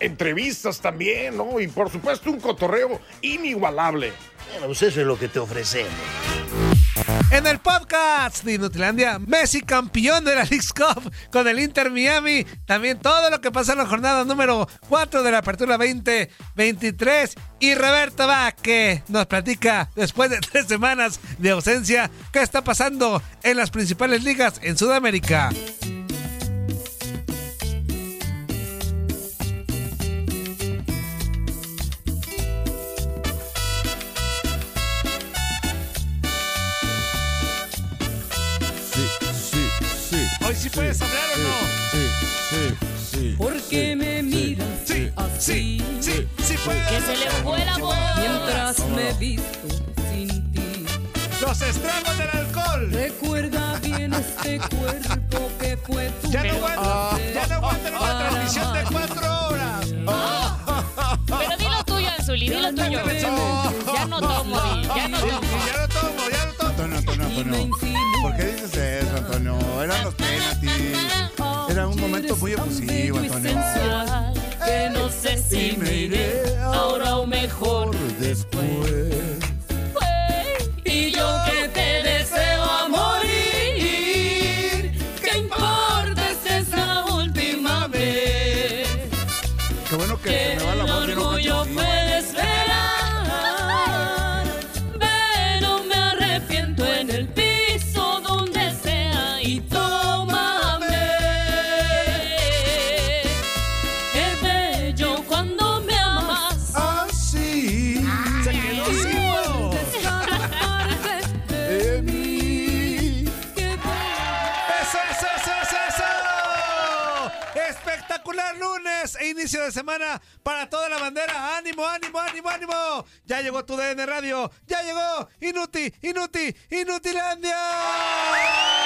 Entrevistas también, ¿no? Y por supuesto un cotorreo inigualable. Bueno, pues eso es lo que te ofrecemos. En el podcast de Inutilandia, Messi campeón de la League's Cup con el Inter Miami. También todo lo que pasa en la jornada número 4 de la Apertura 2023. Y Roberto que nos platica después de tres semanas de ausencia qué está pasando en las principales ligas en Sudamérica. Que se le fue la voz mientras me visto sin ti. Los estragos del alcohol. Recuerda bien este cuerpo que fue tu Ya no aguanto, ya no aguanto una transmisión de cuatro horas. Pero dilo tuyo, Anzuli, dilo tuyo. Ya no tomo, ya no tomo. ya no tomo, ya no tomo. ¿Por qué dices eso, Antonio? Eran los penaltis. Era un momento muy efusivo, Antonio. Que no sé si me iré ahora o mejor después. Y yo que te de semana para toda la bandera. ¡Ánimo, ánimo, ánimo, ánimo! Ya llegó tu DN Radio. Ya llegó Inuti, Inuti, Inutilandia.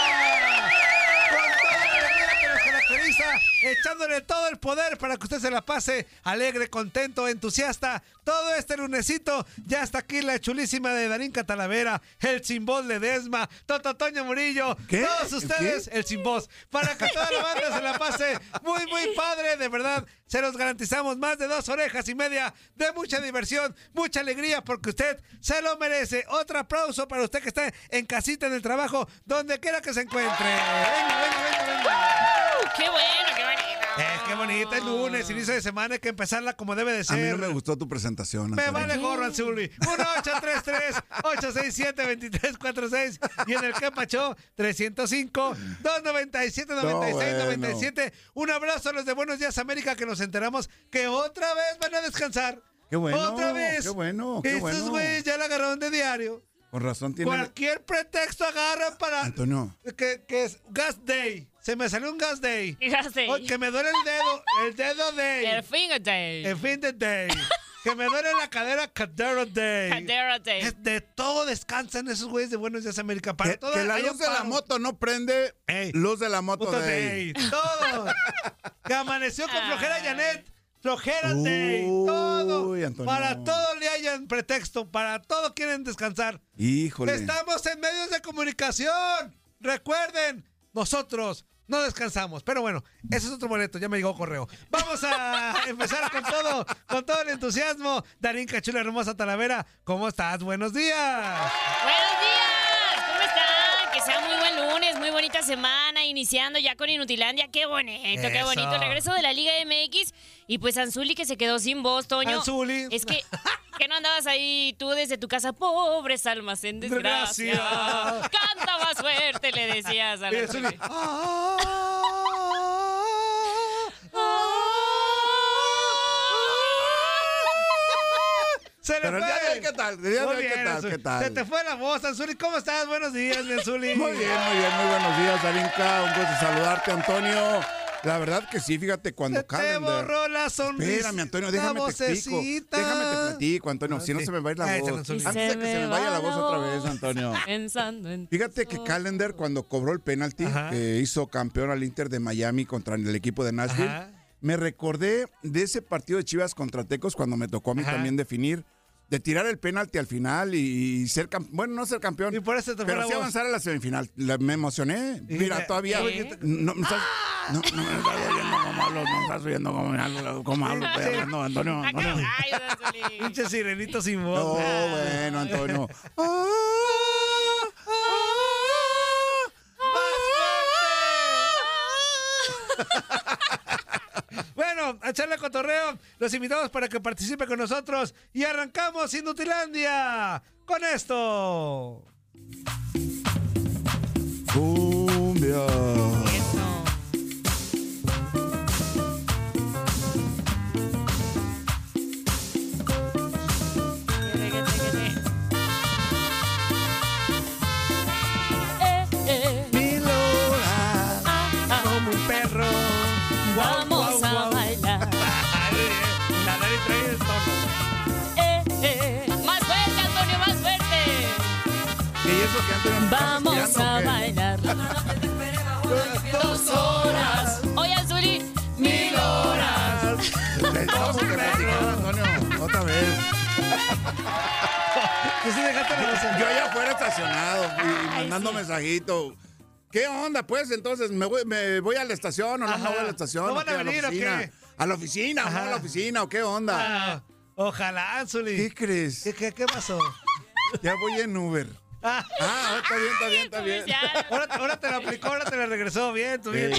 Echándole todo el poder para que usted se la pase alegre, contento, entusiasta. Todo este lunesito, ya está aquí la chulísima de Darín Catalavera, el Simbol de Desma, Toto Toño Murillo, ¿Qué? todos ustedes, el sin voz, para que toda la banda se la pase muy, muy padre, de verdad. Se los garantizamos más de dos orejas y media de mucha diversión, mucha alegría, porque usted se lo merece. Otro aplauso para usted que está en casita, en el trabajo, donde quiera que se encuentre. Venga, Es lunes, inicio de semana, hay que empezarla como debe de A ser. mí no me gustó tu presentación. Me Antonio. vale gorro, Anzuli. 1-833-867-2346. Y en el Capacho, 305-297-9697. Un abrazo a los de Buenos Días América que nos enteramos que otra vez van a descansar. Qué bueno, Otra vez. qué bueno, qué Estos bueno. güeyes ya la agarraron de diario. Con razón tiene. Cualquier pretexto agarran para. Antonio. Que, que es Gas Day. Se me salió un Gas Day. Fíjate. Oh, que me duele el dedo. El dedo Day. El finger day. El fin de day. que me duele la cadera Cadera Day. Cadera day. De todo descansan esos güeyes de Buenos Días América. Para Que, todo que la luz de la moto no prende. Ey. Luz de la moto Puto de. day. Todo. que amaneció con flojera Ay. Janet. Flojera Day. Todo. Uy, Antonio. Para todo le hayan pretexto. Para todo quieren descansar. Híjole. Estamos en medios de comunicación. Recuerden, nosotros no descansamos. Pero bueno, ese es otro boleto, ya me llegó correo. Vamos a empezar con todo, con todo el entusiasmo. Darín Cachula Hermosa Talavera, ¿cómo estás? Buenos días. Buenos días, ¿cómo están? Que sea muy buen lunes, muy bonita semana, iniciando ya con Inutilandia. Qué bonito, qué bonito. Regreso de la Liga MX y pues Anzuli que se quedó sin voz, Toño. Anzuli. Es que Que no andabas ahí tú desde tu casa, pobres almas en desgracia. Desgracia. Canta más fuerte, le decías a la Zuli, Zuli. "Ah, Se le Pero fue. hoy, ¿qué tal? Muy hoy, ¿qué bien, tal? ¿Qué tal? Se te fue la voz, Anzuli. ¿Cómo estás? Buenos días, Anzuli. Muy bien, muy bien, muy buenos días, Arinka. Un gusto saludarte, Antonio. La verdad que sí, fíjate, cuando Se te Calendar- borró la sonrisa. Espérame, Antonio, déjame te explico. Déjame te platico, Antonio, si no se me va a ir la Ay, voz. Antes de que se me vaya la voz otra vez, Antonio. Pensando en Fíjate que Calendar cuando cobró el penalti que hizo campeón al Inter de Miami contra el equipo de Nashville, Ajá. me recordé de ese partido de Chivas contra Tecos cuando me tocó a mí Ajá. también definir de tirar el penalti al final y, ser campeón, bueno, no ser campeón, Y por eso te pero sí voz. avanzar a la semifinal. La- me emocioné. Mira, todavía ¿Eh? no, me estás, no, no me estás oyendo como hablo, no estás oyendo como hablo, como hablo, estoy hablando, Antonio, Antonio. Pinche sirenito sin voz. No, Ah. bueno, Antonio. Ah, A echarle cotorreo. Los invitamos para que participe con nosotros. Y arrancamos Inutilandia con esto. Cumbia. Vamos a bailar. Dos horas. Oye, Azuli, mil horas. Le estamos platicando, Antonio, otra vez. Tú sí dejaste la. Yo allá afuera estacionado y mandando sí. mensajitos. ¿Qué onda, pues? Entonces, ¿me voy, me voy a la estación o no me voy a la estación? ¿No ¿O van a venir o qué? ¿A la oficina o no a la oficina o qué onda? Ah, ojalá, Anzuli. ¿Qué crees? ¿Qué, qué, qué pasó? Ya voy en Uber. Ah, Ah, está bien, está bien, está bien. Ahora, ahora te lo aplicó, ahora te lo regresó. Bien, tú bien.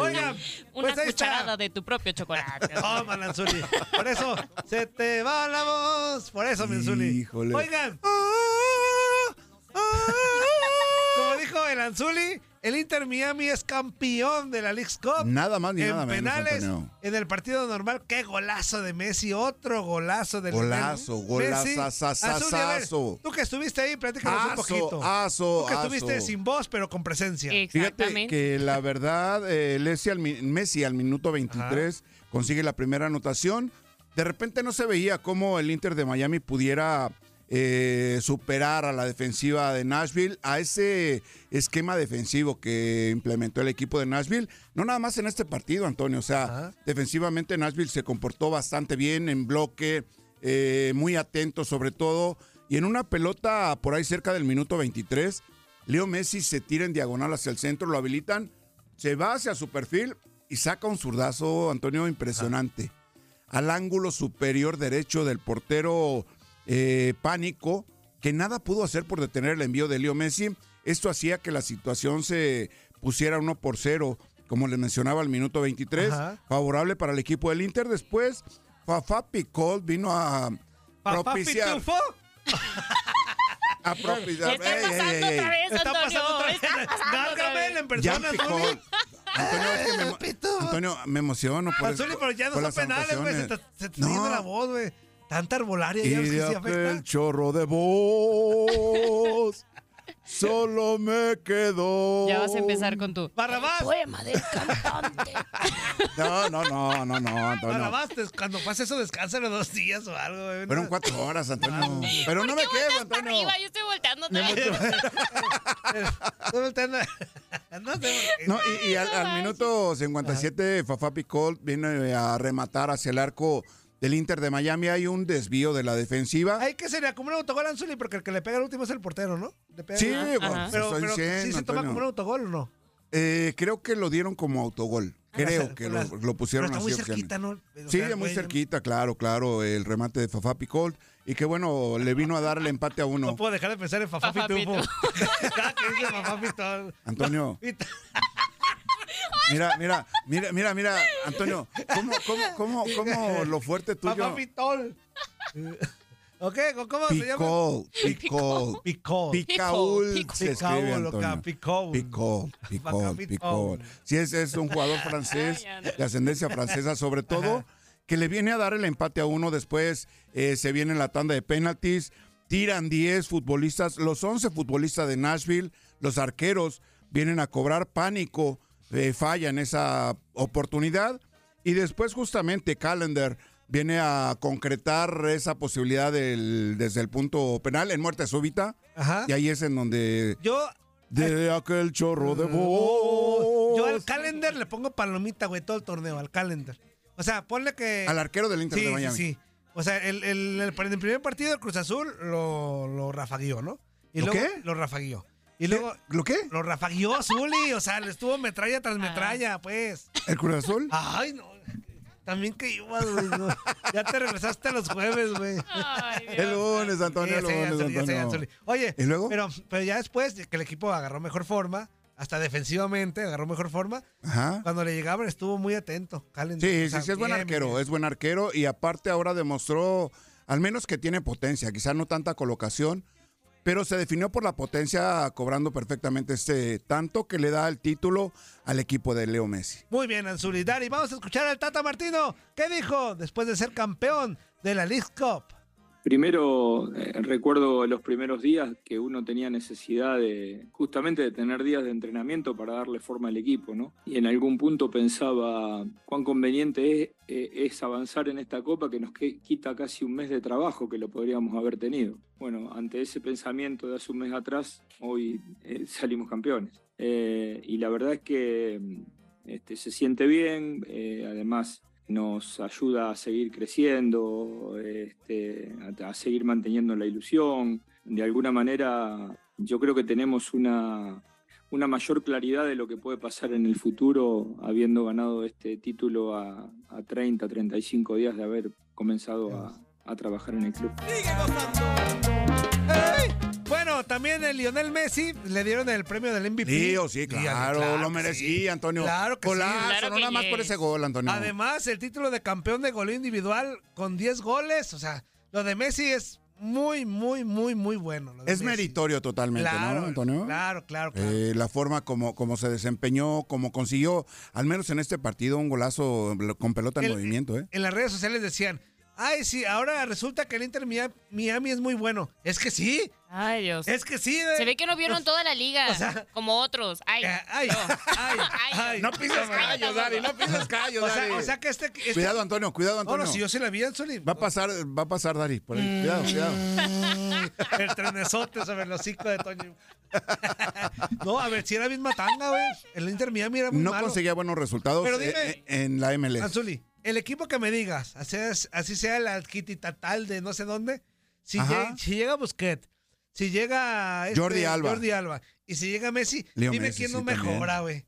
Oigan, Una pues ahí cucharada está. de tu propio chocolate. Toma, Lanzuli. Por eso se te va la voz. Por eso, Menzuli. Híjole. Oigan, Ah, ah. Dijo el Anzuli, el Inter Miami es campeón de la League's Cup. Nada más ni en nada menos, penales, Antonio. en el partido normal, qué golazo de Messi, otro golazo del Golazo, ver, Tú que estuviste ahí, platícanos un poquito. aso, Tú que aso. estuviste sin voz, pero con presencia. Fíjate Exactamente. que la verdad, eh, Messi, al, mi- Messi al minuto 23 consigue la primera anotación. De repente no se veía cómo el Inter de Miami pudiera eh, superar a la defensiva de Nashville, a ese esquema defensivo que implementó el equipo de Nashville. No nada más en este partido, Antonio. O sea, Ajá. defensivamente Nashville se comportó bastante bien en bloque, eh, muy atento sobre todo. Y en una pelota por ahí cerca del minuto 23, Leo Messi se tira en diagonal hacia el centro, lo habilitan, se va hacia su perfil y saca un zurdazo, Antonio, impresionante. Al ángulo superior derecho del portero eh, Pánico, que nada pudo hacer por detener el envío de Leo Messi. Esto hacía que la situación se pusiera 1 por 0, como les mencionaba al minuto 23, Ajá. favorable para el equipo del Inter. Después, Fafá Picol vino a propiciar. A propiciar. ¿Qué está Ey, ey, pasando ey, ey. otra vez, Está Antonio? pasando otra vez. En persona. Antonio, es que me. Antonio, me emociono por eso- pero ya no por son las penales, güey. Se te, se te No. la voz, güey. Tanta arbolaria Y ya ves que de sí afecta. aquel chorro de voz, solo me quedó. Ya vas a empezar con tu Barrabás. poema del cantante. No, no, no, no, no, Antonio. Barrabás, des- cuando pase eso, descánsalo dos días o algo, güey. Fueron cuatro horas, Antonio. Pero no me ¿Por qué quedo, para Antonio. arriba? Yo estoy volteando otra vez. Estoy volteando. No sé por qué. No, y, y al, al minuto 57, Fafá Picol viene a rematar hacia el arco del Inter de Miami. Hay un desvío de la defensiva. Hay que se le acumula un autogol a Anzuli porque el que le pega el último es el portero, ¿no? Le pega- Sí, bueno, pues, Pero, estoy pero diciendo, sí se toma Antonio. como un autogol o no. Eh, creo que lo dieron como autogol. Creo que lo, lo pusieron pero está así. muy cerquita, ¿no? O Sí, sea, muy güey, cerquita, claro, claro, el remate de Fafá Picol. Y que bueno, le vino a dar el empate a No uno. puedo dejar de pensar en Fafá Pitufo. Antonio, mira, mira, mira, mira, mira, Antonio, ¿cómo, cómo, cómo, cómo lo fuerte tuyo? Pitol. ¿Ok? ¿Cómo se llama? Picol, picol. Picaul Picaul. se escribe, Antonio. Picaul. Picol, picol. Sí, es, es un jugador francés, de ascendencia francesa, sobre todo, que le viene a dar el empate a uno. Después eh, se viene la tanda de penaltis. Tiran 10 futbolistas, los 11 futbolistas de Nashville, los arqueros vienen a cobrar pánico, eh, fallan esa oportunidad. Y después, justamente, Callender viene a concretar esa posibilidad del- desde el punto penal en muerte súbita. Ajá. Y ahí es en donde Yo, de aquel chorro de voz. yo al calendar le pongo palomita, güey, todo el torneo, al calendar. O sea, ponle que. Al arquero del Inter sí, de Miami. Sí, sí. O sea, el, el, el- en el primer partido el Cruz Azul lo, lo rafagueó, ¿no? Y ¿Lo luego qué? Lo rafagueó. Y luego ¿Lo qué? lo rafagueó Zuli, o sea, le estuvo metralla tras metralla, pues. ¿El Cruz Azul? Ay, no. También que ibas, güey. no. Ya te regresaste los jueves, güey. El lunes, Antonio, el lunes, sé, ya sé, ya Antonio. sé. Oye, ¿Y luego? Pero, pero ya después de que el equipo agarró mejor forma, hasta defensivamente agarró mejor forma, Ajá. cuando le llegaban estuvo muy atento. Calen- Sí, o sí, sea, sí, es buen arquero, bien. es buen arquero y aparte ahora demostró al menos que tiene potencia, quizá no tanta colocación, pero se definió por la potencia cobrando perfectamente este tanto que le da el título al equipo de Leo Messi. Muy bien, Anzuli. Dari, vamos a escuchar al Tata Martino. ¿Qué dijo después de ser campeón de la League Cup? Primero, eh, recuerdo los primeros días que uno tenía necesidad de justamente de tener días de entrenamiento para darle forma al equipo, ¿no? Y en algún punto pensaba cuán conveniente es, eh, avanzar en esta copa que nos quita casi un mes de trabajo que lo podríamos haber tenido. Bueno, ante ese pensamiento de hace un mes atrás, hoy eh, salimos campeones. Y la verdad es que mm, este, se siente bien, además nos ayuda a seguir creciendo, este, a, a seguir manteniendo la ilusión. De alguna manera, yo creo que tenemos una, una mayor claridad de lo que puede pasar en el futuro, habiendo ganado este título a, a 30, 35 días de haber comenzado a, a trabajar en el club. También el Lionel Messi le dieron el premio del MVP. Lío, sí, claro, lo que merecía, sí. Antonio. Claro que sí. Golazo, Claro no que nada más por ese gol, Antonio. Además, el título de campeón de goleo individual con 10 goles. O sea, lo de Messi es muy, muy, muy, muy bueno. lo de es Messi. meritorio totalmente, Claro, ¿no, Antonio? Claro, claro, claro. Eh, la forma como, como se desempeñó, como consiguió, al menos en este partido, un golazo con pelota en El- movimiento, ¿eh? En las redes sociales decían, ay, sí, ahora resulta que el Inter Mia- Miami es muy bueno. Es que sí, Ay, Dios. es que sí. güey. Se ve que no vieron toda la liga, O sea- como otros. Ay, Eh, ay, no. ay, ay. No pises callos, Dari, no pises callos, O Dari. sea, o sea que este... este- Cuidado, Antonio, cuidado, Antonio. no, si yo sí la vi, Anzuli. Va a pasar, va a pasar, Dari, por ahí. Cuidado, cuidado. El trenesote sobre el hocico de Toño. no, a ver, si era misma tanga, güey. El Inter Miami era muy No malo. conseguía buenos resultados Pero eh, dime- eh, en la MLS. Anzuli, el equipo que me digas, así, es- así sea el Tatal de no sé dónde, si, Ajá. llega, si llega Busquets, si llega este, Jordi Alba. Jordi Alba, y si llega Messi, Leo dime Messi, quién no sí, mejora, güey.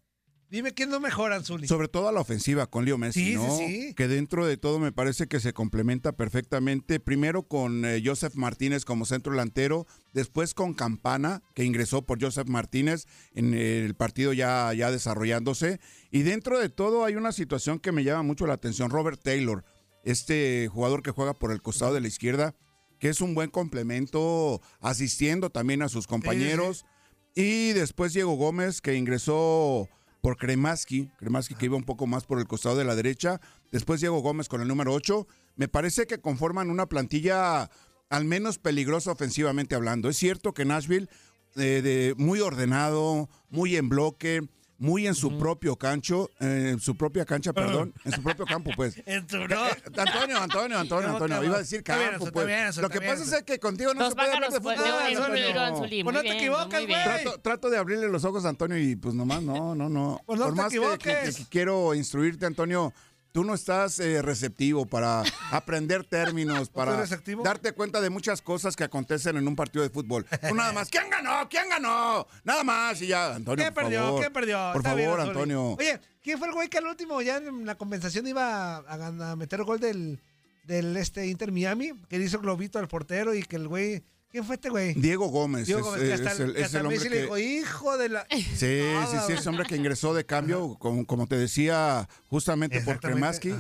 Dime quién no mejora, Anzuli. Sobre todo a la ofensiva con Leo Messi, Sí, sí, ¿no? sí. Que dentro de todo me parece que se complementa perfectamente. Primero con eh, Joseph Martínez como centro delantero, después con Campana, que ingresó por Joseph Martínez en el partido ya, ya desarrollándose. Y dentro de todo hay una situación que me llama mucho la atención. Robert Taylor, este jugador que juega por el costado de la izquierda, que es un buen complemento, asistiendo también a sus compañeros. Y después Diego Gómez, que ingresó por Kremaski, Kremaski que iba un poco más por el costado de la derecha. Después Diego Gómez con el número 8. Me parece que conforman una plantilla al menos peligrosa ofensivamente hablando. Es cierto que Nashville, eh, de, muy ordenado, muy en bloque, muy en su propio cancho, eh, en su propia cancha, perdón, en su propio campo, pues. En tu- Eh, no. eh, Antonio, Antonio, Antonio, Antonio, iba a decir bien, campo, pues. bien, eso Lo que pasa eso. es que contigo no se puede hablar de fútbol. Pues no te bien. güey. Trato, trato de abrirle los ojos a Antonio y pues nomás no, no, no. Pues no Por te más que- que, equivoques. que quiero instruirte, Antonio, tú no estás eh, receptivo para aprender términos, para darte cuenta de muchas cosas que acontecen en un partido de fútbol. Tú nada más, ¿quién ganó? ¿Quién ganó? Nada más y ya, Antonio, ¿Quién por perdió? favor. ¿Quién perdió? Por Está favor. Antonio. Oye, ¿quién fue el güey que al último ya en la compensación iba a, meter gol del, del este Inter Miami? Que le hizo globito al portero y que el güey... ¿Quién fue este güey? Diego Gómez Diego es, Gómez, que es hasta, el, que es hasta el hombre que... le dijo, hijo de la... Sí, sí, Nada, sí, ese hombre que ingresó de cambio, como, como te decía, justamente por Kremaski.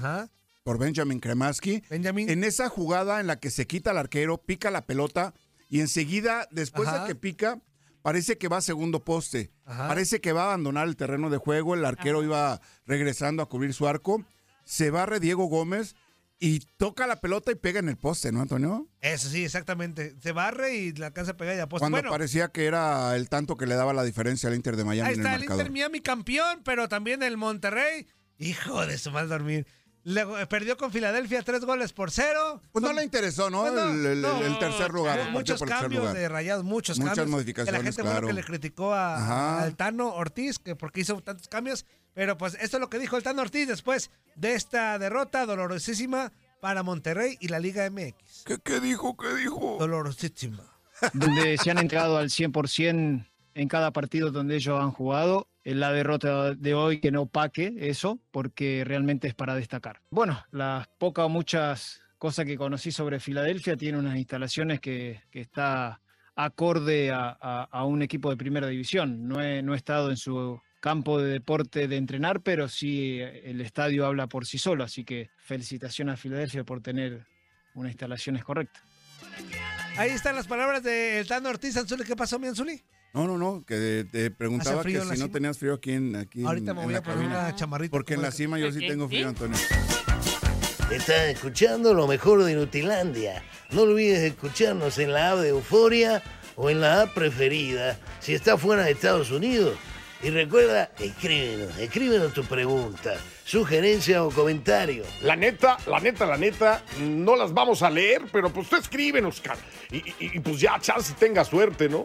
Por Benjamin Kremaski. Benjamin. En esa jugada en la que se quita el arquero, pica la pelota y enseguida, después Ajá. de que pica, parece que va a segundo poste. Ajá. Parece que va a abandonar el terreno de juego. El arquero iba regresando a cubrir su arco. Se barre Diego Gómez y toca la pelota y pega en el poste, ¿no, Antonio? Eso sí, exactamente. Se barre y la alcanza a pegar y apuesta. Cuando Bueno, parecía que era el tanto que le daba la diferencia al Inter de Miami ahí en el está el. Inter Miami campeón, pero también el Monterrey. Hijo de su mal dormir. Le- perdió con Filadelfia tres goles por cero. Pues no le interesó, ¿no? El, el- no. el tercer lugar. el Muchos cambios lugar. de rayados, muchos Muchas cambios. modificaciones, Que la gente claro. bueno que le criticó a, al Tano Ortiz, que porque hizo tantos cambios. Pero pues esto es lo que dijo el Tano Ortiz después de esta derrota dolorosísima para Monterrey y la Liga MX. ¿Qué, qué dijo? ¿Qué dijo? Dolorosísima. donde se han entregado al 100% en cada partido donde ellos han jugado. En la derrota de hoy que no paque eso, porque realmente es para destacar. Bueno, las pocas o muchas cosas que conocí sobre Filadelfia tiene unas instalaciones que, que está acorde a, un equipo de primera división. No he, no he estado en su campo de deporte de entrenar, pero sí eh, el estadio habla por sí solo, así que felicitaciones a Filadelfia por tener unas instalaciones correctas. Ahí están las palabras del Tano Ortiz. Anzuli, ¿qué pasó, mi Anzuli? No, no, no, que te preguntaba ¿Hace frío que si no cima? tenías frío aquí en, aquí en- Ahorita me en voy la a poner cabina. una chamarrita. Porque en la cima yo sí tengo frío. Antonio. Estás escuchando lo mejor de Nutilandia. No olvides escucharnos en la app de Euforia o en la app preferida si estás fuera de Estados Unidos. Y recuerda, escríbenos, escríbenos tu pregunta, sugerencia o comentario. La neta, la neta, la neta, no las vamos a leer, pero pues tú escríbenos, cara. Y, y- y, pues ya, chance tenga suerte, ¿no?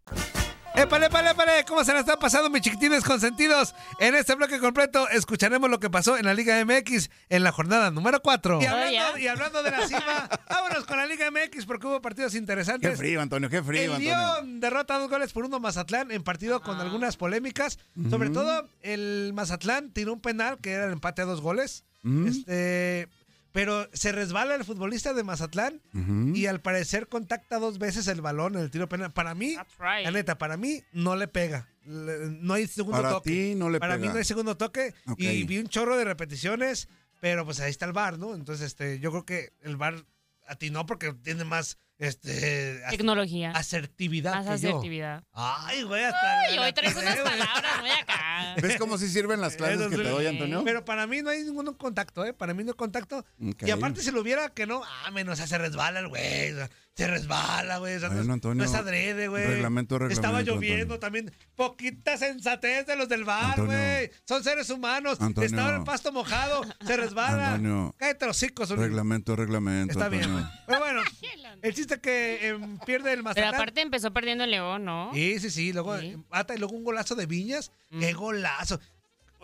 ¡Épale, épale, épale! ¿Cómo se la están pasando, mis chiquitines consentidos? En este bloque completo escucharemos lo que pasó en la Liga MX en la jornada número 4. Y hablando, ya. y hablando de la cima, vámonos con la Liga MX porque hubo partidos interesantes. Qué frío, Antonio, qué frío, El Antonio. León derrota dos goles por uno Mazatlán en partido con algunas polémicas. Sobre todo, el Mazatlán tiró un penal que era el empate a dos goles. Este. Pero se resbala el futbolista de Mazatlán y al parecer contacta dos veces el balón en el tiro penal. Para mí, right. la neta, para mí no le pega. Le- No hay segundo Para toque. ti no le para mí no hay segundo toque. Y vi un chorro de repeticiones, pero pues ahí está el VAR, ¿no? Entonces, este, yo creo que el VAR atinó porque tiene más este, Tecnología. asertividad Más que yo. asertividad. Ay, güey, hasta Ay, hoy traes unas palabras muy acá. ¿Ves cómo sí sirven las clases que te doy, Antonio? Pero para mí no hay ningún contacto, ¿eh? Para mí no hay contacto. Y aparte, si lo hubiera que no, ah, menos, o sea, se resbala el güey. o sea, se resbala, güey. o sea, no, Bueno, es- Antonio, no es adrede, güey. reglamento, Estaba reglamento, lloviendo Antonio. también. Poquita sensatez de los del bar, güey. Son seres humanos. Antonio. Estaba el pasto mojado. Se resbala. Antonio. Cállate los Zuli. Reglamento, reglamento. Está bien. Pero bueno, el chiste que em, pierde el Pero Mazatlán. aparte empezó perdiendo el León, ¿no? Sí, sí, sí. Luego Sí. empata y luego un golazo de Viñas. ¡Qué golazo!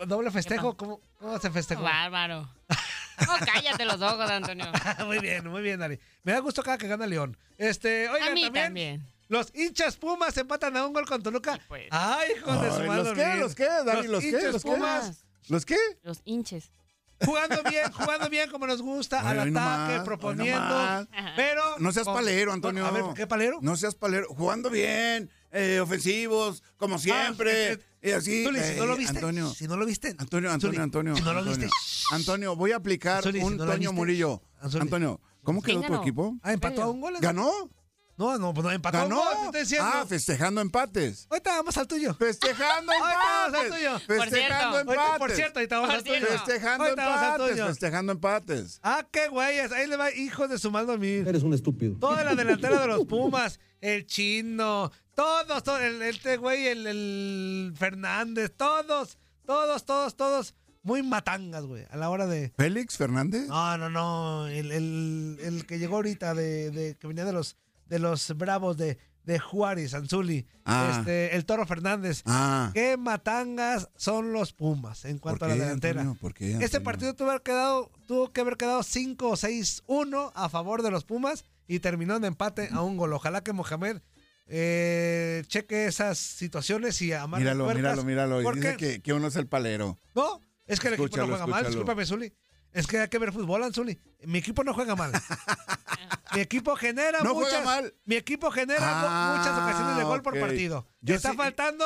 Doble festejo. ¿Cómo, cómo se festejó? Bárbaro. Oh, cállate los ojos, Antonio. muy bien, muy bien, Dari. Me da gusto cada que gana León. Este, oigan, A mí también, también. Los hinchas Pumas empatan a un gol con Toluca. pues. Ay, hijos de su madre. ¿Los qué? ¿Los qué, Dani? ¿Los qué? ¿Los qué? Pumas. ¿Los qué? Los hinches. Jugando bien, jugando bien como nos gusta, Ay, al ataque, nomás, proponiendo. Pero. No seas palero, Antonio. A ver, ¿por qué palero? No seas palero. Jugando bien, eh, ofensivos, como siempre. eh, eh, y así. Zuli, si no lo eh, viste. Antonio. Si no lo viste. Antonio, Antonio, Zuli, Antonio. Si no lo Antonio. viste. Antonio, voy a aplicar Zuli, si un no la Toño. Murillo. Antonio, ¿cómo ¿Quién quedó tu equipo? Ah, empató a un gol. ¿Ganó? No, no, pues no empató. ¿Ganó? te estoy. Ah, festejando empates. Ahorita vamos al tuyo. Festejando Ahorita vamos al empates. tuyo. Por Festejando cierto. empates. Ahorita, por cierto, ahorita vamos Por al tuyo. Festejando Ahorita vamos al empates. tuyo. Festejando empates. Ah, qué güeyes. Ahí le va, hijos de su mal dormir. Eres un estúpido. Toda la delantera de los Pumas, el chino, todos, todos, el, este güey, el, el Fernández, todos, todos, todos, todos, muy matangas, güey, a la hora de... ¿Félix Fernández? No, no, no, el, el- el que llegó ahorita, de, de- que venía de los, de los bravos de, de Juárez, Anzuli, Ah. este, el Toro Fernández. Ah. ¿Qué matangas son los Pumas en cuanto a la delantera? Antonio? ¿Por qué, Este partido tuvo, haber quedado, tuvo que haber quedado 5 o 6-1 a favor de los Pumas y terminó en empate a un gol. Ojalá que Mohamed eh, cheque esas situaciones y amarre Míralo, míralo, míralo. Y porque- dice que, que uno es el palero. No, es que el equipo no juega mal. Discúlpame, Zuli. Es que hay que ver fútbol, Anzuli. Mi equipo no juega mal. mi equipo genera ¿No juega muchas. mal? Mi equipo genera Ah, muchas ocasiones de gol por partido. Yo está sí- faltando.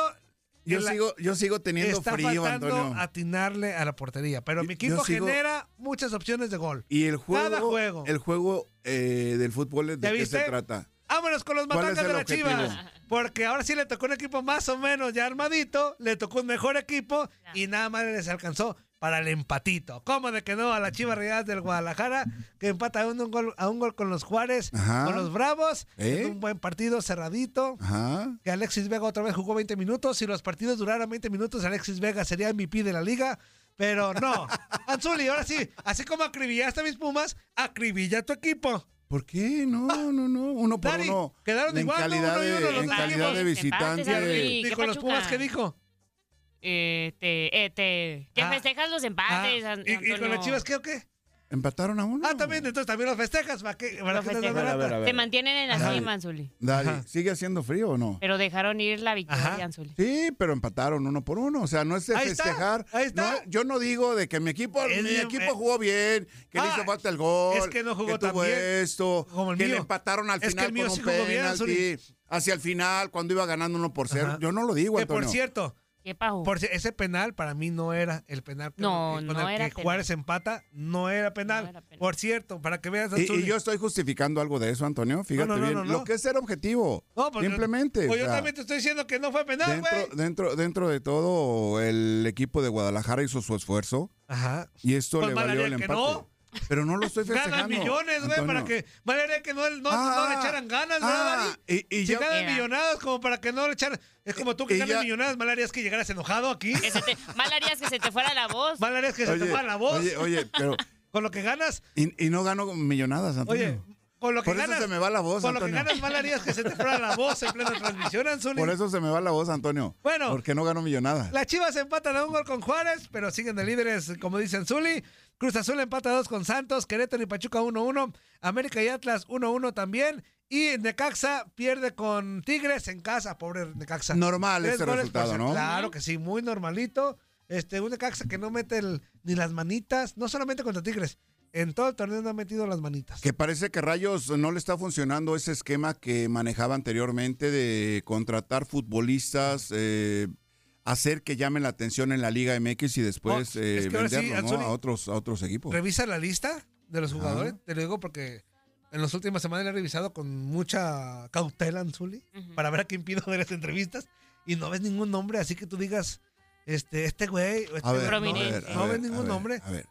Yo la- sigo, yo sigo teniendo está frío, faltando Antonio. atinarle a la portería. Pero mi equipo sigo- genera muchas opciones de gol. Y el juego, Cada juego. el juego eh, del fútbol, ¿de ¿Ya qué viste? se trata? Vámonos con los ¿Cuál matangas es de las objetivo? Chivas. Porque ahora sí le tocó un equipo más o menos ya armadito. Le tocó un mejor equipo y nada más les alcanzó para el empatito. ¿Cómo de que no? A la Chivas Rayadas del Guadalajara que empata a un, un gol, a un gol con los Juárez, Ajá. con los Bravos. ¿Eh? En un buen partido cerradito. Ajá. Que Alexis Vega otra vez jugó 20 minutos. Si los partidos duraran 20 minutos, Alexis Vega sería MVP de la liga. Pero no. Anzuli, ahora sí, así como acribillaste a mis Pumas, acribilla a tu equipo. ¿Por qué? No, no, no. Uno por Dari, uno. quedaron en igual, ¿no? calidad Uno y de, uno, los en calidad de visitante. ¿Qué Dijo los? Pumas, ¿qué dijo? Eh, te, eh, te, que Ah. festejas los empates, Ah, An- ¿y, y con Antonio. las chivas qué o qué? ¿Empataron a uno? Ah, también, entonces también los festejas. ¿Para qué? ¿Para Lo qué te das festejan. la A ver, a ver, a lata? ver. Se mantienen en la Ajá. cima, Anzuli. Ajá. ¿sigue haciendo frío o no? Pero dejaron ir la victoria, Ajá. Anzuli. Sí, pero empataron uno por uno. O sea, no es de Ahí está, festejar. ahí está. No, yo no digo de que mi equipo, Es mi bien, equipo eh. jugó bien, que le Ah, hizo falta el gol. es que no jugó que tan tuvo bien esto, como el que le empataron al Es que final el mío con sí un jugó bien, penalti. Zuli. hacia el final, cuando iba ganando uno por cero. Ajá. Yo no lo digo, Que por cierto, ¿Qué por si- ese penal para mí no era el penal con, No, el que- con no el era que penal. Juárez empata, no era penal. No era penal. Por cierto, para que veas, Y, y yo estoy justificando algo de eso, Antonio. Fíjate no, no, bien. no, no. Lo que es ser objetivo. No, pues, Simplemente. Pues o yo sea, también te estoy diciendo que no fue penal, güey. dentro, dentro, dentro de todo, el equipo de Guadalajara hizo su esfuerzo Ajá. y esto Pues le valió el que empate. Pero no lo estoy festejando. Ganan millones, güey, para que. Valeria que no, no, no Ah, le echaran ganas, ¿verdad, ah, Dani? y- y si ganan Era. millonadas, como para que no le echaran. Es como tú que ganas millonadas, mal harías que llegaras enojado aquí. Que se te, mal harías que se te fuera la voz. Mal harías que se te fuera la voz. Oye, oye, pero. Con lo que ganas, Y, y no gano millonadas, Antonio. oye, con lo que Por eso ganas. se me va la voz, Con lo que ganas, mal harías que se te fuera la voz en plena transmisión, Anzuli. Por eso se me va la voz, Antonio. Bueno. Porque no gano millonadas. Las Chivas empatan a un gol con Juárez, pero siguen de líderes, como dicen Zuli. Cruz Azul empata a dos con Santos, Querétaro y Pachuca 1-1, América y Atlas 1-1 también. Y Necaxa pierde con Tigres en casa, pobre Necaxa. Normal goles resultado, ¿no? Claro que sí, muy normalito. Este, un Necaxa que no mete el- ni las manitas, no solamente contra Tigres, en todo el torneo no ha metido las manitas. Que parece que Rayos no le está funcionando ese esquema que manejaba anteriormente de contratar futbolistas, eh, hacer que llamen la atención en la Liga MX y después Oh, eh, es que ahora sí, venderlo ¿no? A, otros, a otros equipos. Revisa la lista de los Ajá. jugadores, te lo digo porque en las últimas semanas la he revisado con mucha cautela, Anzuli, para ver a quién pido ver las entrevistas y no ves ningún nombre, así que tú digas, este, este güey, este A ver, güey, a no, Prominente. ver, a no ver, ves a ningún ver, nombre. A ver,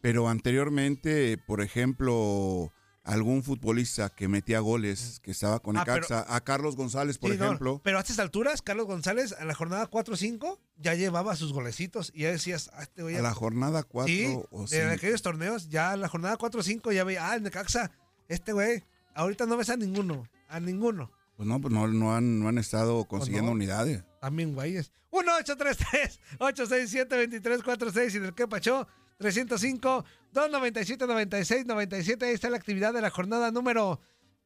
pero anteriormente, por ejemplo, algún futbolista que metía goles, que estaba con Ah, Necaxa, a Carlos González, por Sí, no, ejemplo. pero a estas alturas, Carlos González, a la jornada 4-5, ya llevaba sus golecitos y ya decías, ah, este güey. A la jornada 4 sí, o cinco. aquellos torneos, ya a la jornada 4-5 ya veía, ah, el Necaxa, este güey, ahorita no ves a ninguno, a ninguno. Pues no, pues no, no han, no han estado consiguiendo no? unidades. También güeyes. 1-833-867-2346 y del que pachó 305-297-96-97. Ahí está la actividad de la jornada número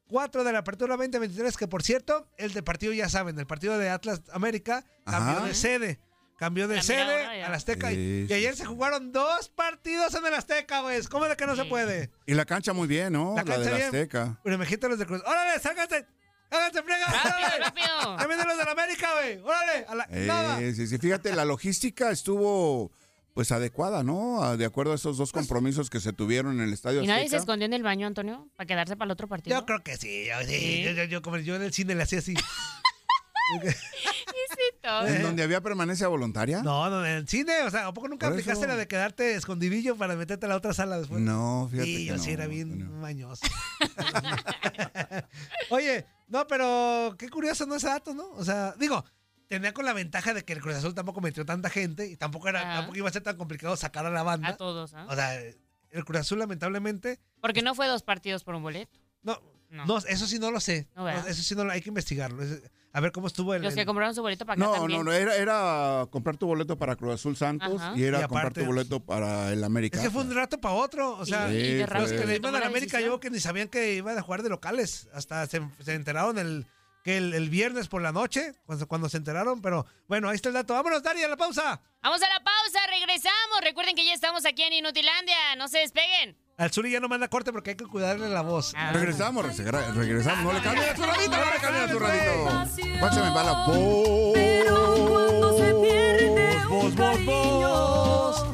4 de la apertura 2023, que por cierto, el de partido ya saben, el partido de Atlas América cambió Ajá. de sede. Cambió de sede al Azteca. y- Sí, y sí, ayer sí. se jugaron dos partidos en el Azteca, güey. ¿Cómo de que no se puede? Y la cancha muy bien, ¿no? La La, cancha de la bien. Azteca. Pero imagínate los de Cruz. ¡Órale, sálganse! ¡Háganse frega! ¡Rápido, ¡Órale! rápido! ¡Ya vienen los de la América, güey! ¡Órale! A la, nada. Eh, sí, sí, fíjate, la logística estuvo pues adecuada, ¿no? De acuerdo a esos dos compromisos que se tuvieron en el Estadio ¿Y nadie se escondió en el baño, Antonio? ¿Para quedarse para el otro partido? Yo creo que sí, yo, sí. ¿Sí? Yo, yo- yo como yo en el cine le hacía así. ¿En donde había permanencia voluntaria? No, no, en el cine, o sea, ¿a poco nunca Por aplicaste eso. la de quedarte escondidillo para meterte a la otra sala después? No, fíjate Sí, que yo sí no, era bien Antonio. mañoso. Oye, no, pero qué curioso, ¿no? Ese dato, ¿no? O sea, digo, tenía con la ventaja de que el Cruz Azul tampoco metió tanta gente y tampoco era, Ajá. tampoco iba a ser tan complicado sacar a la banda. A todos, ¿ah? O sea, el Cruz Azul lamentablemente, Porque no fue dos partidos por un boleto. no, No. No, eso sí no lo sé. Eso sí no lo hay que investigarlo. Es- A ver cómo estuvo el. Los que el- compraron su boleto para acá No, también. no, no, era, era comprar tu boleto para Cruz Azul Santos Ajá. y era Y comprar tu boleto para el América. Es que fue un rato para otro. O sea, Y- y de Sí, los que le iban tomó a la la América, decisión. yo que ni sabían que iban a jugar de locales. Hasta se, se enteraron el, que el, el viernes por la noche, cuando, cuando se enteraron. Pero bueno, ahí está el dato. Vámonos, Dari, a la pausa. Vamos a la pausa, regresamos. Recuerden que ya estamos aquí en Inutilandia. No se despeguen. Al Zuli ya no manda corte porque hay que cuidarle la voz. Ah. Regresamos, regresamos. No le cambien a tu radito, no le cambien a tu radito. ¿Cuál se me va la Pero cuando se pierde Vos, un vos, vos.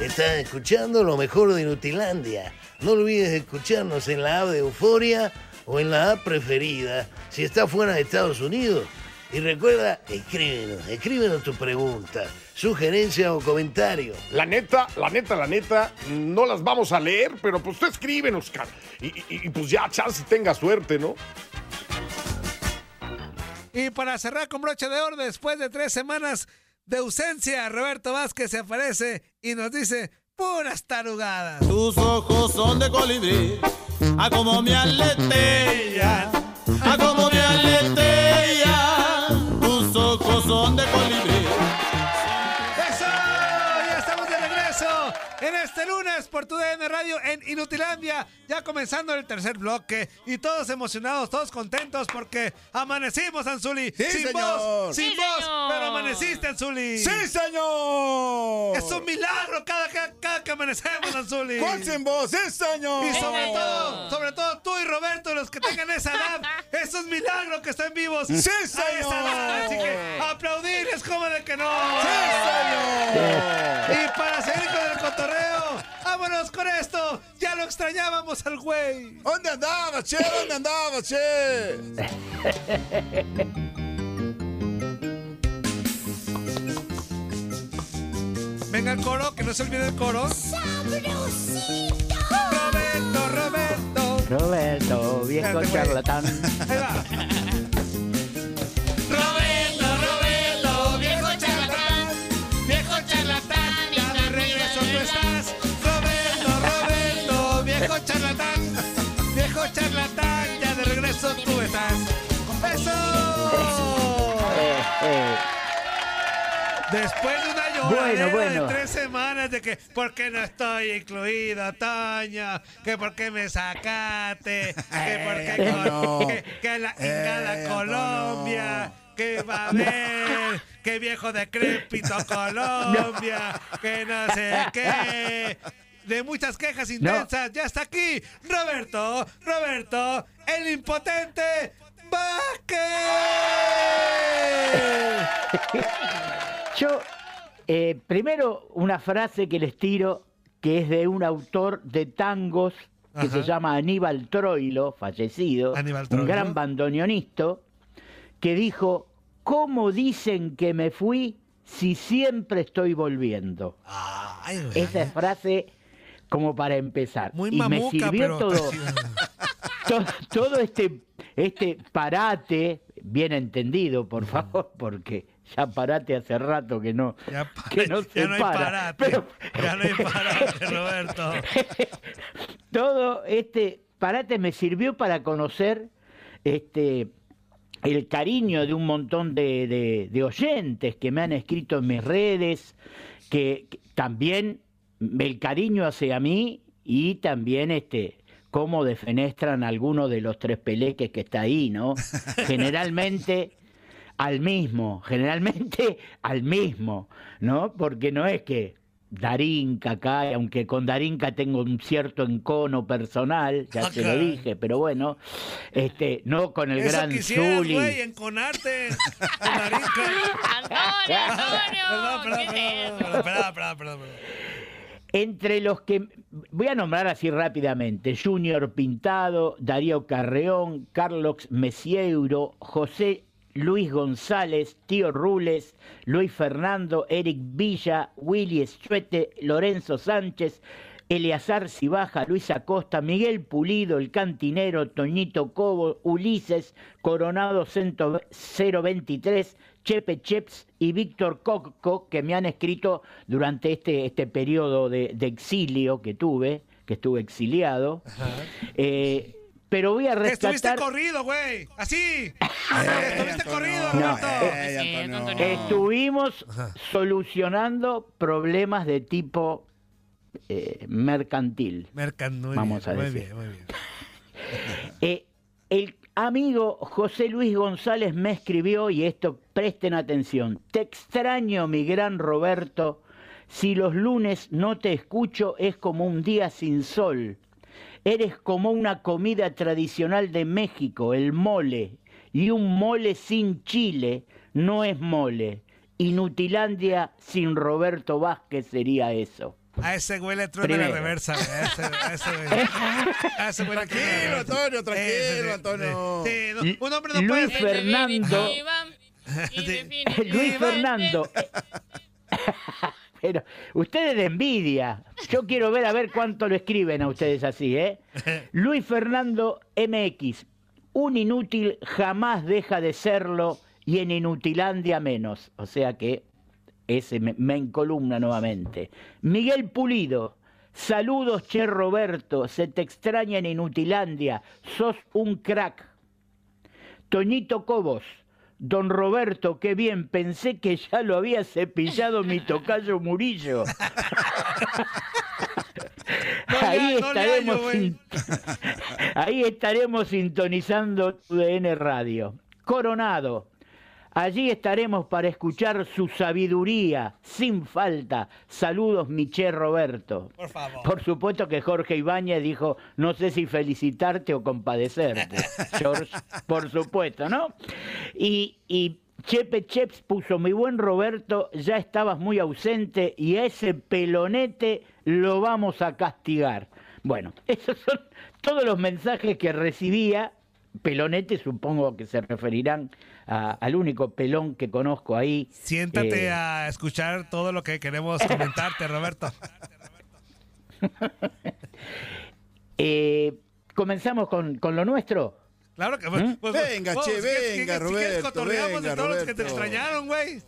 Estás escuchando lo mejor de Inutilandia. No olvides escucharnos en la app de Euforia o en la app preferida si estás fuera de Estados Unidos. Y recuerda, escríbenos, escríbenos tu pregunta, sugerencia o comentario. La neta, la neta, la neta, no las vamos a leer, pero pues tú escríbenos, cara. Y, y- y, pues ya, chance tenga suerte, ¿no? Y para cerrar con broche de oro, después de tres semanas de ausencia, Roberto Vázquez se aparece y nos dice puras tarugadas. Tus ojos son de colibrí, a como me aletean, a como me aletean. Tus ojos son de colibrí. En este lunes por tu DN Radio en Inutilandia. Ya comenzando el tercer bloque y todos emocionados, todos contentos porque amanecimos, Anzuli. Sí, sin señor. voz, sin Sí, voz, señor. pero amaneciste, Anzuli. ¡Sí, señor! Es un milagro cada, cada, cada que amanecemos, Anzuli. ¿Cuál sin voz? ¡Sí, señor! Y sobre todo, sobre todo tú y Roberto, los que tengan esa edad, es un milagro que estén vivos. ¡Sí, A esa señor! edad. Así que aplaudirles como de que no. ¡Sí, señor! Y para seguir vámonos con esto. Ya lo extrañábamos al güey. ¿Dónde andabas, che? ¿Dónde andabas, che? Venga el coro, que no se olvide el coro. Roberto, Roberto. Roberto, viejo charlatán. Ahí va. Viejo charlatán, ya de regreso tú estás. ¡Eso! Eh, eh, Después de una lloradera Bueno, bueno. de tres semanas de que ¿por qué no estoy incluido, Toño? Que por qué me sacaste, que por qué Eh, Antonio. que, que la Eh, Colombia, Antonio. que va a haber, que viejo decrépito Colombia, que no sé qué. De muchas quejas intensas, ya está aquí Roberto, Roberto, el impotente Vázquez. yo, eh, primero, una frase que les tiro, que es de un autor de tangos que Ajá. se llama Aníbal Troilo, fallecido, Aníbal un Troilo. gran bandoneonista, que dijo, ¿cómo dicen que me fui si siempre estoy volviendo? Ay, güey. Esa es frase como para empezar. Muy y me sirvió pero... todo, to- todo este, este parate, bien entendido, por favor, porque ya parate hace rato que no, Ya, que no ya se no hay para. parate. Pero- Ya no hay parate, Roberto. todo este parate me sirvió para conocer este el cariño de un montón de, de- de oyentes que me han escrito en mis redes, que, que también el cariño hacia mí y también este cómo defenestran alguno de los tres peleques que está ahí, ¿no? Generalmente al mismo, generalmente al mismo, ¿no? Porque no es que Darinka cae, aunque con Darinka tengo un cierto encono personal, ya Ah, se lo dije, pero bueno, este, no con el Eso gran quisieras, Zuli. enconarte con Darinka. Antonio, Antonio. Perdón, perdón, ¿qué es perdón, eso? perdón, perdón, perdón, perdón, perdón. Entre los que voy a nombrar así rápidamente, Junior Pintado, Darío Carreón, Carlos Mesieuro, José Luis González, Tío Rules, Luis Fernando, Eric Villa, Willy Estuete, Lorenzo Sánchez, Eleazar Cibaja, Luis Acosta, Miguel Pulido, El Cantinero, Toñito Cobo, Ulises, Coronado 023, Chepe Cheps y Víctor Cocco, que me han escrito durante este, este periodo de, de exilio que tuve, que estuve exiliado. Eh, pero voy a Que estuviste rescatar. corrido, güey. Así. estuviste corrido, No, Roberto. eh, Estuvimos solucionando problemas de tipo eh, mercantil. Mercan, muy Vamos bien, a muy decir. bien, muy bien. Eh, el amigo José Luis González me escribió, y esto presten atención, te extraño mi gran Roberto, si los lunes no te escucho es como un día sin sol, eres como una comida tradicional de México, el mole, y un mole sin chile no es mole. Inutilandia sin Roberto Vázquez sería eso. A ese güey le truena la reversa, güey. A ese, a ese güey. A ese güey Tranquilo. Antonio, tranquilo, Antonio. sí, no, un hombre no puede Luis Fernando. Luis Fernando. Pero ustedes de envidia. Yo quiero ver a ver cuánto lo escriben a ustedes así, ¿eh? Luis Fernando MX. Un inútil jamás deja de serlo y en Inutilandia menos. O sea que ese me, me encolumna nuevamente. Miguel Pulido. Saludos, Che Roberto. Se te extraña en Inutilandia. Sos un crack. Toñito Cobos. Don Roberto, qué bien, pensé que ya lo había cepillado mi tocayo Murillo. ahí, no estaremos sin- ahí estaremos sintonizando UDN Radio. Coronado, allí estaremos para escuchar su sabiduría, sin falta. Saludos, Miché Roberto. Por favor. Por supuesto que Jorge Ibáñez dijo, no sé si felicitarte o compadecerte. George, por supuesto, ¿no? Y, y Chepe Cheps puso, mi buen Roberto, ya estabas muy ausente y a ese pelonete lo vamos a castigar. Bueno, esos son todos los mensajes que recibía. Pelonete supongo que se referirán a- al único pelón que conozco ahí. Siéntate Eh, a escuchar todo lo que queremos comentarte, Roberto. eh, Comenzamos con, con lo nuestro. Claro que ¿Mm? pues, Venga, che, si quieres- si venga, si quieres Roberto, de venga, todos los que te extrañaron, güey.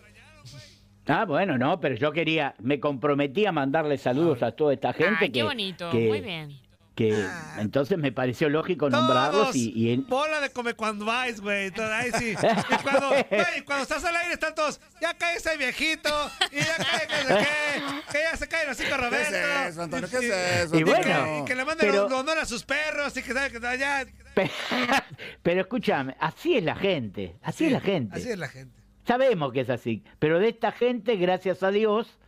Ah, bueno, no, pero yo quería, me comprometí a mandarle saludos a toda esta gente Ay, que, qué bonito. que- Muy bien. Que entonces me pareció lógico nombrarlos Todos. y, y en- Bola de come cuando vais, güey. Sí. Y cuando, estás al aire están todos, ya cállese viejito, y ya cállese qué, que ya se cae los cinco Roberto. ¿Qué es eso, Antonio? ¿Qué es Y- eso, Y Y, bueno, que, y que le manden pero- los honor a sus perros y que sabe que ya. Pe- pero escúchame, así es la gente, así es la gente. Así es la gente. Sabemos que es así, pero de esta gente, gracias a Dios,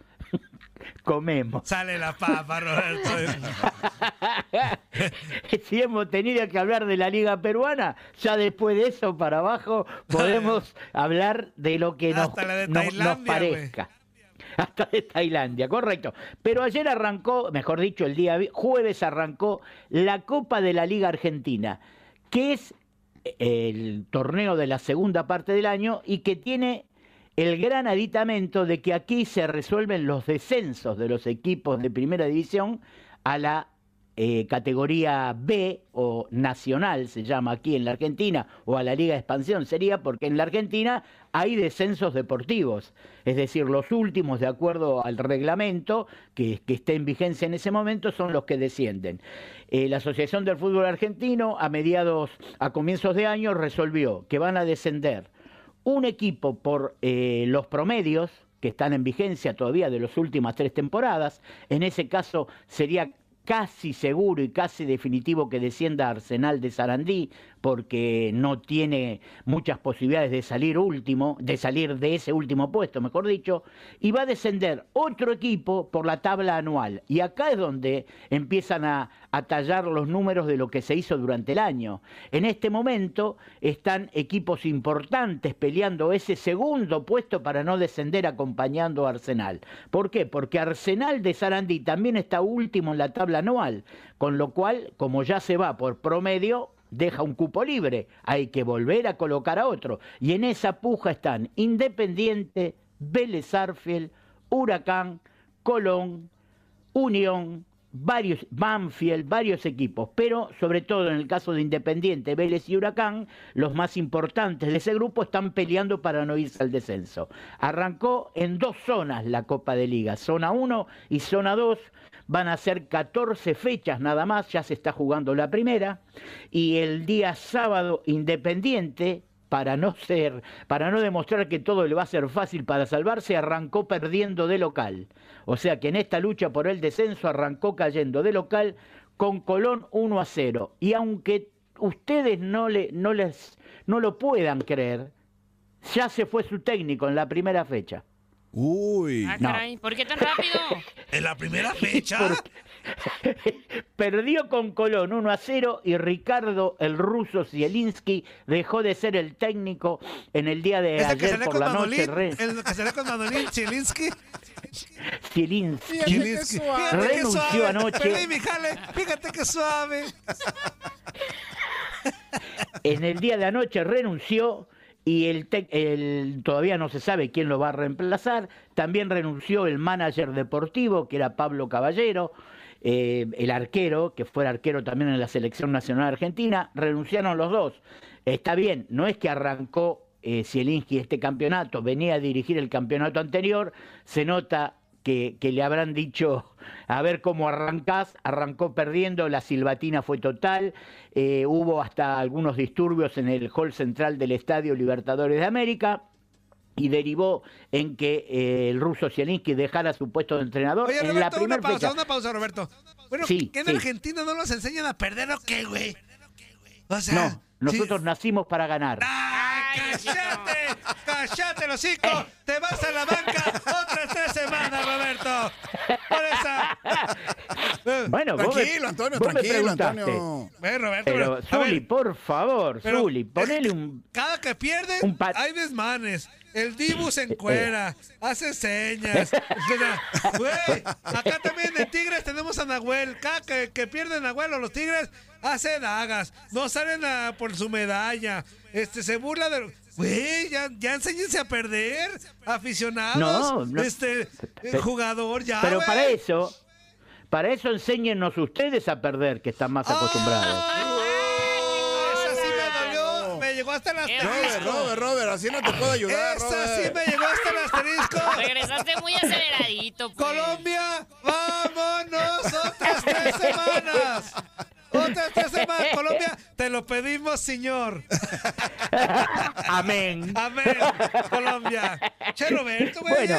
comemos. Sale la papa, Roberto. si hemos tenido que hablar de la liga peruana, ya después de eso para abajo podemos hablar de lo que nos, Hasta la de no- nos parezca. Hasta de Tailandia, correcto. Pero ayer arrancó, mejor dicho, el día jueves arrancó la Copa de la Liga Argentina, que es el torneo de la segunda parte del año y que tiene el gran aditamento de que aquí se resuelven los descensos de los equipos de primera división a la eh, categoría B o nacional, se llama aquí en la Argentina, o a la Liga de Expansión sería, porque en la Argentina hay descensos deportivos, es decir, los últimos de acuerdo al reglamento que, que esté en vigencia en ese momento son los que descienden. Eh, la Asociación del Fútbol Argentino a mediados, a comienzos de año resolvió que van a descender un equipo por eh, los promedios que están en vigencia todavía de las últimas tres temporadas. En ese caso sería casi seguro y casi definitivo que descienda Arsenal de Sarandí porque no tiene muchas posibilidades de salir último, de salir de ese último puesto, mejor dicho, y va a descender otro equipo por la tabla anual. Y acá es donde empiezan a, tallar los números de lo que se hizo durante el año. En este momento están equipos importantes peleando ese segundo puesto para no descender acompañando a Arsenal. ¿Por qué? Porque Arsenal de Sarandí también está último en la tabla anual, con lo cual, como ya se va por promedio, deja un cupo libre, hay que volver a colocar a otro. Y en esa puja están Independiente, Vélez Arfiel, Huracán, Colón, Unión, varios, Banfield, varios equipos, pero sobre todo en el caso de Independiente, Vélez y Huracán, los más importantes de ese grupo están peleando para no irse al descenso. Arrancó en dos zonas la Copa de Liga, zona 1 y zona 2. Van a ser 14 fechas nada más, ya se está jugando la primera. Y el día sábado, Independiente, para no ser, para no demostrar que todo le va a ser fácil para salvarse, arrancó perdiendo de local. O sea que en esta lucha por el descenso arrancó cayendo de local con Colón 1 a 0. Y aunque ustedes no, le, no, les, no lo puedan creer, ya se fue su técnico en la primera fecha. Uy. Ah, No. ¿por qué tan rápido? En la primera fecha. Perdió con Colón 1 a 0 y Ricardo el ruso Zielinski dejó de ser el técnico en el día de que ayer salía por con la noche. Manolín. re- El que salía con Manolín. Zielinski qué renunció suave. anoche. Perdí mi jale. Fíjate qué suave. En el día de anoche renunció y el, el- todavía no se sabe quién lo va a reemplazar. También renunció el manager deportivo, que era Pablo Caballero, eh, el arquero, que fue arquero también en la selección nacional argentina. Renunciaron los dos. Está bien, no es que arrancó eh, Zielinski este campeonato, venía a dirigir el campeonato anterior. Se nota que, le habrán dicho, a ver cómo arrancás, arrancó perdiendo, la silbatina fue total, eh, hubo hasta algunos disturbios en el hall central del Estadio Libertadores de América y derivó en que eh, el ruso Zielinski dejara su puesto de entrenador Oye, en la Roberto, una primera pausa, fecha. una pausa, Roberto. Bueno, Sí, ¿qué en sí. Argentina no nos enseñan a perder o qué, güey? O sea, No, nosotros nacimos para ganar. ¡Cállate! ¡Cállate, los hijos! ¡Te vas a la banca otras tres semanas, Roberto! Por esa. Bueno, vos me- Tranquilo, Antonio, vos me tranquilo, preguntaste. Antonio. Ve, Roberto, Pero, pero- ver, por favor, pero- Zuli, ponele un... Cada que pa- hay desmanes. El Dibu se encuera, hace señas. O sea, Güey, acá también en Tigres tenemos a Nahuel. Cada que, que pierden Nahuel o los Tigres, hace dagas. No salen a- por su medalla. Este, se burla de... Güey, ya, ya enséñense a perder. Aficionados. No, no. Este, jugador, ya, Pero para eso, para eso enséñennos ustedes a perder, que están más acostumbrados. Esa llegó hasta el Robert, asterisco. Robert, Robert, así no te puedo ayudar, Esa Robert. sí me llegó hasta el asterisco. Regresaste muy aceleradito. pues. Colombia, vámonos otras tres semanas. Otras tres semanas. Colombia, te lo pedimos, señor. Amén. Amén. Colombia. Che, Roberto, güey. Bueno,